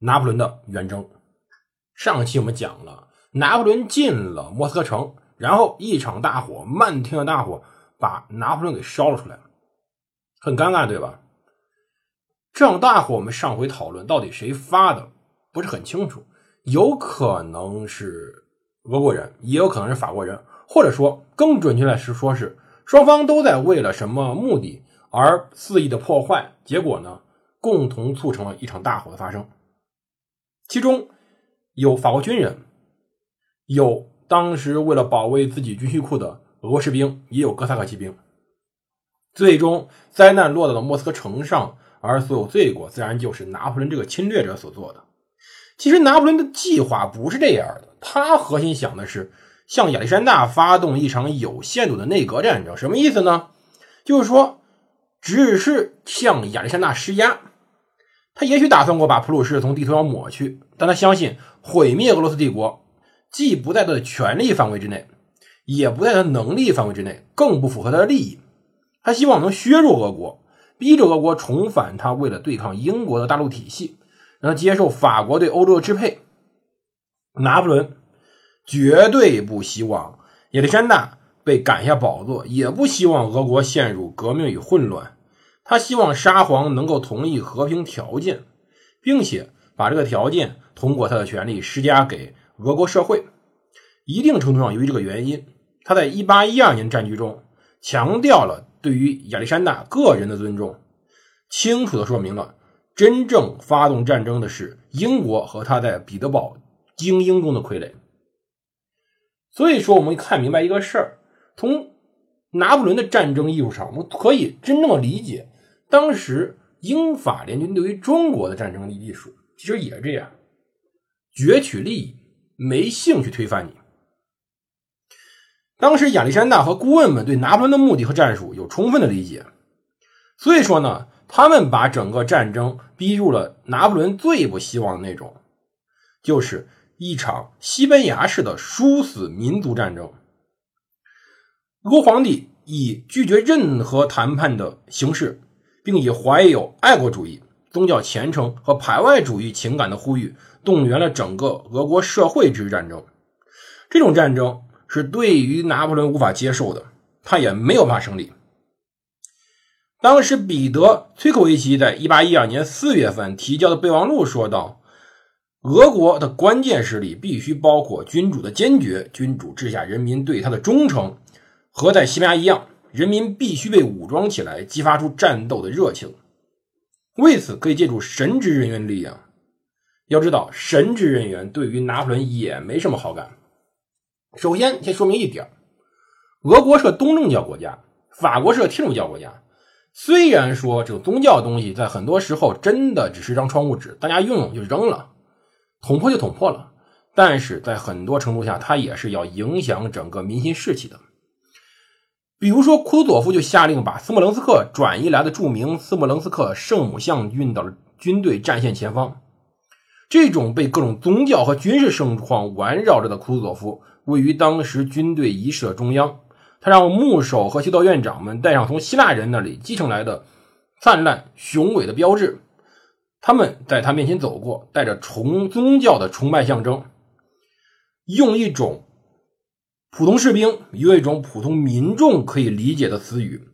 拿破仑的远征。上期我们讲了拿破仑进了莫斯科城，然后一场大火，漫天的大火。把拿破仑给烧了出来，很尴尬，对吧？这场大火我们上回讨论到底谁发的不是很清楚，有可能是俄国人，也有可能是法国人，或者说更准确的是说是双方都在为了什么目的而肆意的破坏，结果呢，共同促成了一场大火的发生。其中有法国军人，有当时为了保卫自己军需库的。俄国士兵也有哥萨克骑兵，最终灾难落到了莫斯科城上，而所有罪过自然就是拿破仑这个侵略者所做的。其实拿破仑的计划不是这样的，他核心想的是向亚历山大发动一场有限度的内阁战争。什么意思呢？就是说，只是向亚历山大施压。他也许打算过把普鲁士从地图上抹去，但他相信毁灭俄罗斯帝国既不在他的权力范围之内。也不在他能力范围之内，更不符合他的利益。他希望能削弱俄国，逼着俄国重返他为了对抗英国的大陆体系，让他接受法国对欧洲的支配。拿破仑绝对不希望亚历山大被赶下宝座，也不希望俄国陷入革命与混乱。他希望沙皇能够同意和平条件，并且把这个条件通过他的权力施加给俄国社会。一定程度上，由于这个原因。他在一八一二年战局中强调了对于亚历山大个人的尊重，清楚的说明了真正发动战争的是英国和他在彼得堡精英中的傀儡。所以说，我们看明白一个事儿：从拿破仑的战争艺术上，我们可以真正的理解当时英法联军对于中国的战争的艺术，其实也是这样，攫取利益，没兴趣推翻你。当时亚历山大和顾问们对拿破仑的目的和战术有充分的理解，所以说呢，他们把整个战争逼入了拿破仑最不希望的那种，就是一场西班牙式的殊死民族战争。俄国皇帝以拒绝任何谈判的形式，并以怀有爱国主义、宗教虔诚和排外主义情感的呼吁，动员了整个俄国社会之战争。这种战争。是对于拿破仑无法接受的，他也没有办法胜利。当时，彼得·崔科维奇在1812年4月份提交的备忘录说道：“俄国的关键实力必须包括君主的坚决、君主治下人民对他的忠诚，和在西班牙一样，人民必须被武装起来，激发出战斗的热情。为此，可以借助神职人员力量。要知道，神职人员对于拿破仑也没什么好感。”首先，先说明一点俄国是个东正教国家，法国是个天主教国家。虽然说这个宗教东西在很多时候真的只是张窗户纸，大家用用就扔了，捅破就捅破了，但是在很多程度下，它也是要影响整个民心士气的。比如说，库佐夫就下令把斯莫棱斯克转移来的著名斯莫棱斯克圣母像运到了军队战线前方。这种被各种宗教和军事盛况环绕着的库佐夫。位于当时军队仪式的中央，他让牧首和修道院长们带上从希腊人那里继承来的灿烂雄伟的标志。他们在他面前走过，带着崇宗教的崇拜象征，用一种普通士兵用一种普通民众可以理解的词语，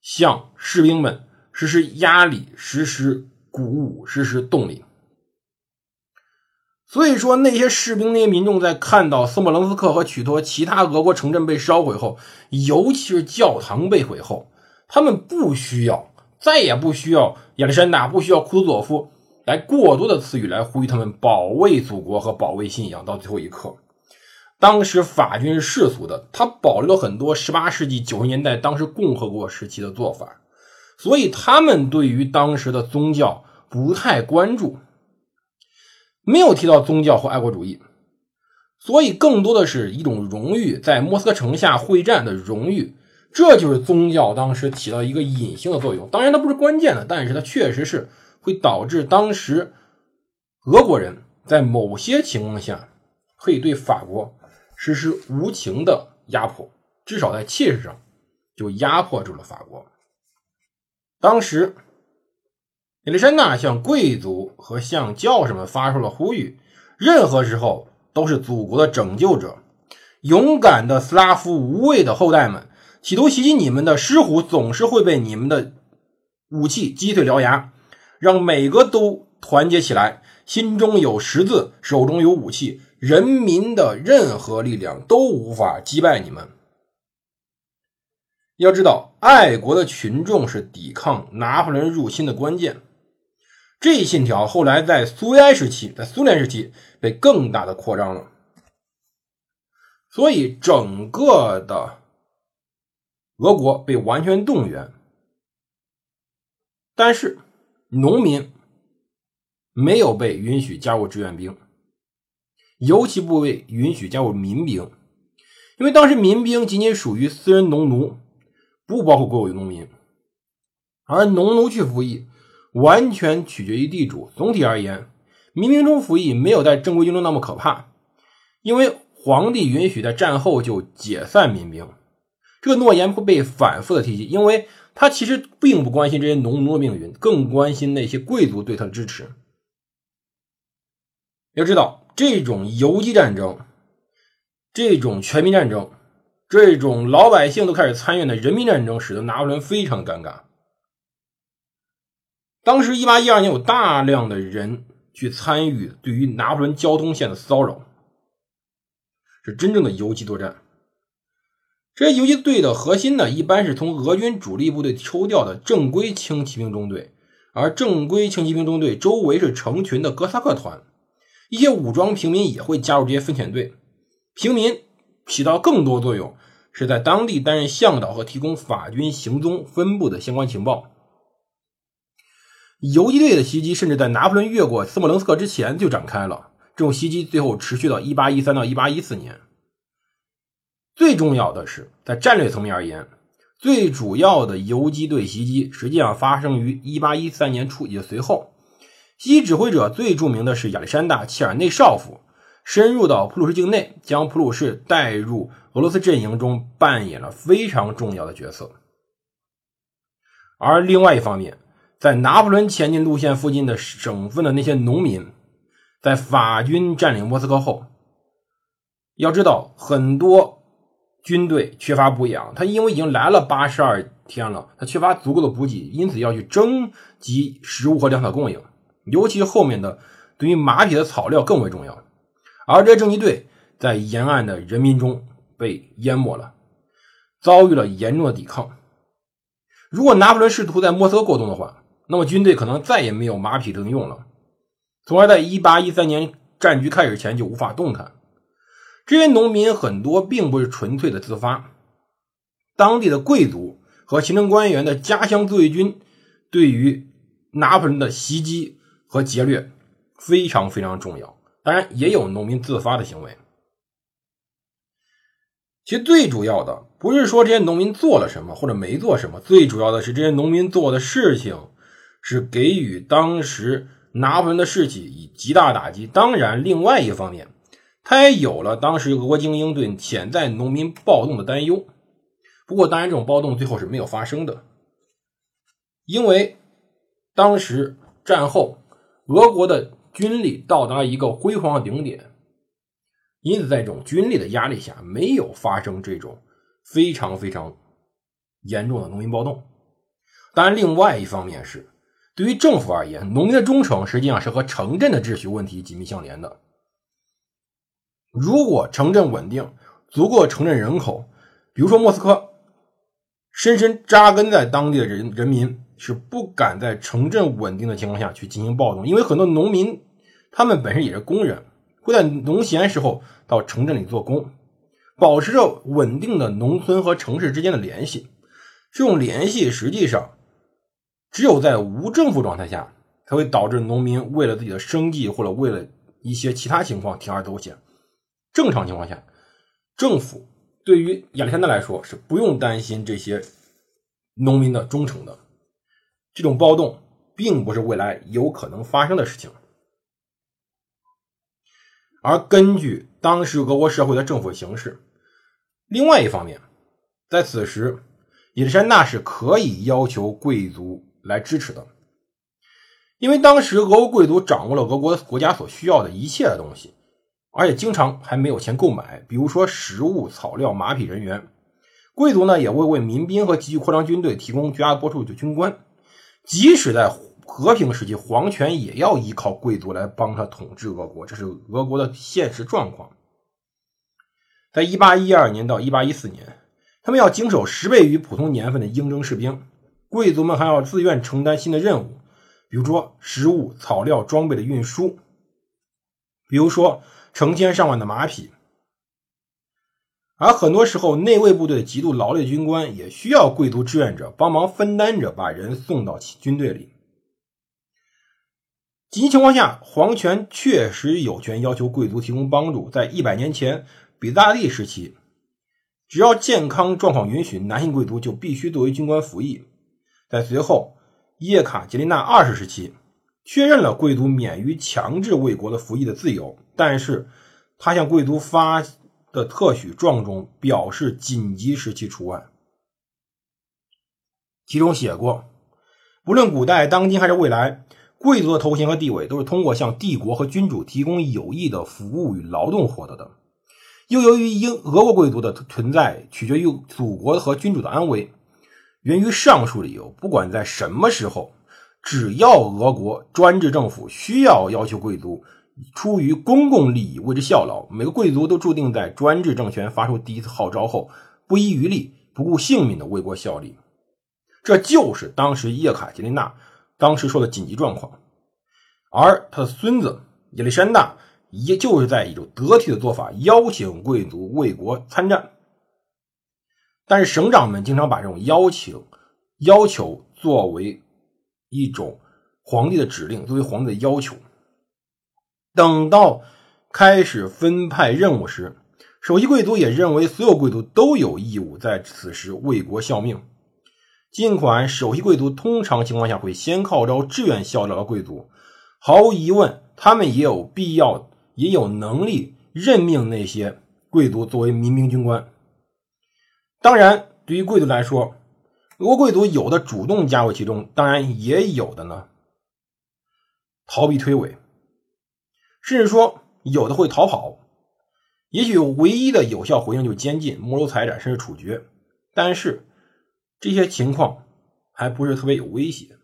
向士兵们实施压力、实施鼓舞、实施动力。所以说，那些士兵、那些民众在看到斯莫棱斯克和许多其他俄国城镇被烧毁后，尤其是教堂被毁后，他们不需要，再也不需要亚历山大，不需要库图佐夫来过多的词语来呼吁他们保卫祖国和保卫信仰到最后一刻。当时法军是世俗的，他保留了很多18世纪90年代当时共和国时期的做法，所以他们对于当时的宗教不太关注。没有提到宗教和爱国主义，所以更多的是一种荣誉，在莫斯科城下会战的荣誉。这就是宗教当时起到一个隐形的作用，当然它不是关键的，但是它确实是会导致当时俄国人在某些情况下可以对法国实施无情的压迫，至少在气势上就压迫住了法国。当时亚历山大向贵族和向教士们发出了呼吁：任何时候都是祖国的拯救者，勇敢的斯拉夫无畏的后代们。企图袭击你们的狮虎，总是会被你们的武器击碎獠牙。让每个都团结起来，心中有十字，手中有武器，人民的任何力量都无法击败你们。要知道，爱国的群众是抵抗拿破仑入侵的关键。这一信条后来在苏维埃时期，在苏联时期被更大的扩张了。所以，整个的。俄国被完全动员，但是农民没有被允许加入志愿兵，尤其不被允许加入民兵，因为当时民兵仅仅属于私人农奴，不包括国有农民，而农奴去服役完全取决于地主。总体而言，民兵中服役没有在正规军中那么可怕，因为皇帝允许在战后就解散民兵。这个诺言会被反复的提及，因为他其实并不关心这些农奴的命运，更关心那些贵族对他的支持。要知道，这种游击战争、这种全民战争、这种老百姓都开始参与的人民战争，使得拿破仑非常尴尬。当时，一八一二年有大量的人去参与对于拿破仑交通线的骚扰，是真正的游击作战。这些游击队的核心呢，一般是从俄军主力部队抽调的正规轻骑兵中队，而正规轻骑兵中队周围是成群的哥萨克团，一些武装平民也会加入这些分遣队。平民起到更多作用，是在当地担任向导和提供法军行踪分布的相关情报。游击队的袭击甚至在拿破仑越过斯莫棱斯克之前就展开了，这种袭击最后持续到1813到1814年。最重要的是，在战略层面而言，最主要的游击队袭击实际上发生于1813年初，也随后。西指挥者最著名的是亚历山大·切尔内绍夫，深入到普鲁士境内，将普鲁士带入俄罗斯阵营中，扮演了非常重要的角色。而另外一方面，在拿破仑前进路线附近的省份的那些农民，在法军占领莫斯科后，要知道很多。军队缺乏补养，他因为已经来了八十二天了，他缺乏足够的补给，因此要去征集食物和粮草供应，尤其后面的对于马匹的草料更为重要。而这些征集队在沿岸的人民中被淹没了，遭遇了严重的抵抗。如果拿破仑试图在莫斯科过冬的话，那么军队可能再也没有马匹能用了，从而在一八一三年战局开始前就无法动弹。这些农民很多并不是纯粹的自发，当地的贵族和行政官员的家乡自卫军对于拿破仑的袭击和劫掠非常非常重要。当然，也有农民自发的行为。其实最主要的不是说这些农民做了什么或者没做什么，最主要的是这些农民做的事情是给予当时拿破仑的士气以极大打击。当然，另外一方面。他也有了当时俄国精英对潜在农民暴动的担忧，不过当然这种暴动最后是没有发生的，因为当时战后俄国的军力到达一个辉煌的顶点，因此在这种军力的压力下，没有发生这种非常非常严重的农民暴动。当然，另外一方面是对于政府而言，农民的忠诚实际上是和城镇的秩序问题紧密相连的。如果城镇稳定，足够城镇人口，比如说莫斯科，深深扎根在当地的人人民是不敢在城镇稳定的情况下去进行暴动，因为很多农民他们本身也是工人，会在农闲时候到城镇里做工，保持着稳定的农村和城市之间的联系。这种联系实际上只有在无政府状态下，才会导致农民为了自己的生计或者为了一些其他情况铤而走险。正常情况下，政府对于亚历山大来说是不用担心这些农民的忠诚的。这种暴动并不是未来有可能发生的事情。而根据当时俄国社会的政府形势，另外一方面，在此时，亚历山大是可以要求贵族来支持的，因为当时俄国贵族掌握了俄国国家所需要的一切的东西，而且经常还没有钱购买，比如说食物、草料、马匹、人员。贵族呢，也会为民兵和急剧扩张军队提供绝大多数的军官，即使在。和平时期，皇权也要依靠贵族来帮他统治俄国，这是俄国的现实状况。在一八一二年到一八一四年，他们要经手十倍于普通年份的应征士兵，贵族们还要自愿承担新的任务，比如说食物、草料、装备的运输，比如说成千上万的马匹。而很多时候，内卫部队极度劳累军官也需要贵族志愿者帮忙分担着把人送到军队里。紧急情况下，皇权确实有权要求贵族提供帮助。在一百年前，比萨利时期，只要健康状况允许，男性贵族就必须作为军官服役。在随后叶卡捷琳娜二世时期，确认了贵族免于强制为国的服役的自由，但是他向贵族发的特许状中表示紧急时期除外，其中写过，不论古代、当今还是未来。贵族的头衔和地位都是通过向帝国和君主提供有益的服务与劳动获得的。又由于英俄国贵族的存在取决于祖国和君主的安危，源于上述理由，不管在什么时候，只要俄国专制政府需要要求贵族出于公共利益为之效劳，每个贵族都注定在专制政权发出第一次号召后，不遗余力、不顾性命的为国效力。这就是当时叶卡捷琳娜。当时说的紧急状况，而他的孙子亚历山大也就是在一种得体的做法，邀请贵族为国参战。但是省长们经常把这种邀请要求作为一种皇帝的指令，作为皇帝的要求。等到开始分派任务时，首席贵族也认为所有贵族都有义务在此时为国效命。尽管首席贵族通常情况下会先号召志愿效劳的贵族，毫无疑问，他们也有必要、也有能力任命那些贵族作为民兵军官。当然，对于贵族来说，俄国贵族有的主动加入其中，当然也有的呢逃避推诿，甚至说有的会逃跑。也许唯一的有效回应就是监禁、没收财产，甚至处决。但是。这些情况还不是特别有威胁，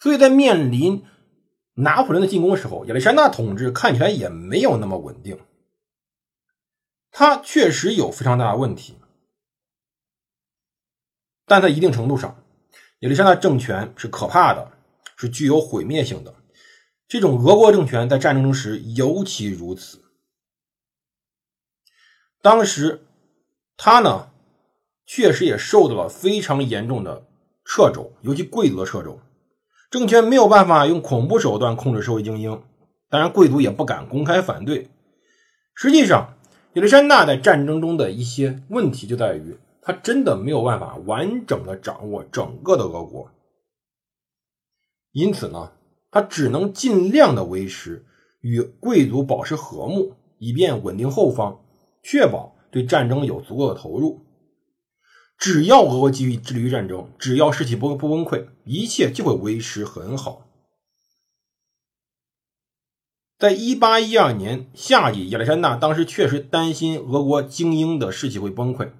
所以在面临拿破仑的进攻时候，亚历山大统治看起来也没有那么稳定。他确实有非常大的问题，但在一定程度上，亚历山大政权是可怕的，是具有毁灭性的。这种俄国政权在战争中时尤其如此。当时他呢？确实也受到了非常严重的掣肘，尤其贵族的掣肘。政权没有办法用恐怖手段控制社会精英，当然贵族也不敢公开反对。实际上，亚历山大在战争中的一些问题就在于，他真的没有办法完整的掌握整个的俄国，因此呢，他只能尽量的维持与贵族保持和睦，以便稳定后方，确保对战争有足够的投入。只要俄国继续致力于战争，只要士气不不崩溃，一切就会维持很好。在一八一二年夏季，亚历山大当时确实担心俄国精英的士气会崩溃，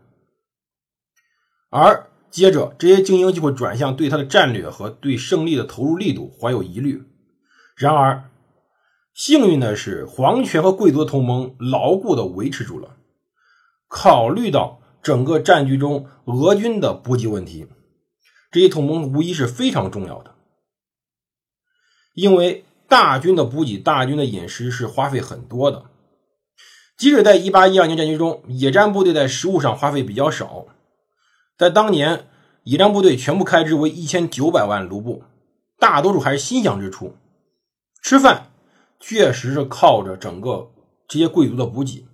而接着这些精英就会转向对他的战略和对胜利的投入力度怀有疑虑。然而，幸运的是，皇权和贵族同盟牢固的维持住了。考虑到。整个战局中，俄军的补给问题，这些同盟无疑是非常重要的，因为大军的补给、大军的饮食是花费很多的。即使在1812年战局中，野战部队在食物上花费比较少，在当年，野战部队全部开支为1900万卢布，大多数还是心饷支出，吃饭确实是靠着整个这些贵族的补给。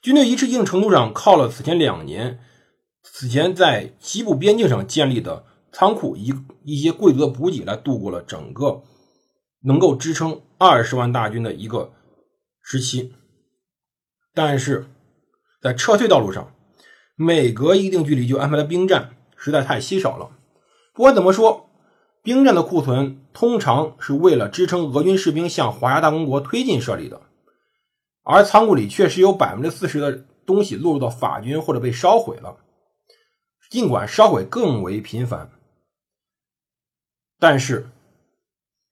军队一定程度上靠了此前两年此前在西部边境上建立的仓库一一些贵族的补给来度过了整个能够支撑二十万大军的一个时期。但是在撤退道路上，每隔一定距离就安排了兵站，实在太稀少了。不管怎么说，兵站的库存通常是为了支撑俄军士兵向华沙大公国推进设立的，而仓库里确实有百分之四十的东西落入到法军或者被烧毁了。尽管烧毁更为频繁，但是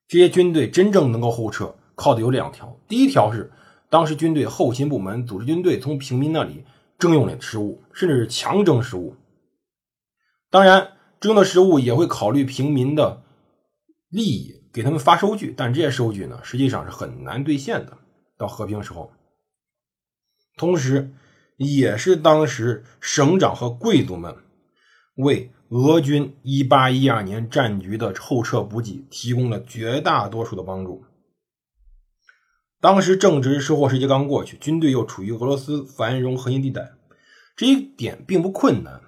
这些军队真正能够后撤，靠的有两条：第一条是。当时军队后勤部门组织军队从平民那里征用的食物，甚至是强征食物。当然，征的食物也会考虑平民的利益，给他们发收据。但这些收据呢，实际上是很难兑现的。到和平时候，同时也是当时省长和贵族们为俄军1812年战局的后撤补给提供了绝大多数的帮助。当时正值收获时节刚过去，军队又处于俄罗斯繁荣核心地带，这一点并不困难。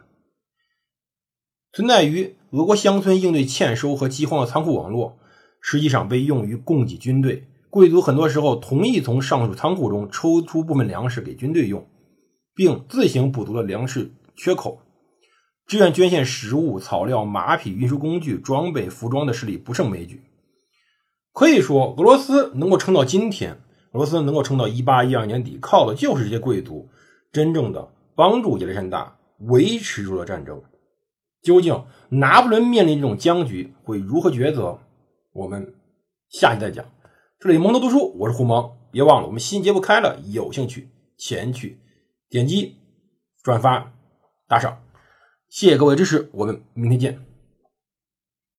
存在于俄国乡村应对欠收和饥荒的仓库网络，实际上被用于供给军队。贵族很多时候同意从上述仓库中抽出部分粮食给军队用，并自行补足了粮食缺口。志愿捐献食物、草料、马匹、运输工具、装备、服装的势力不胜枚举。可以说，俄罗斯能够撑到今天。罗斯能够撑到一八一二年底，靠的就是这些贵族真正的帮助亚历山大维持住了战争。究竟拿破仑面临这种僵局会如何抉择？我们下期再讲。这里蒙头读书，我是胡蒙，别忘了我们新节目开了，有兴趣前去点击转发打赏，谢谢各位支持，我们明天见。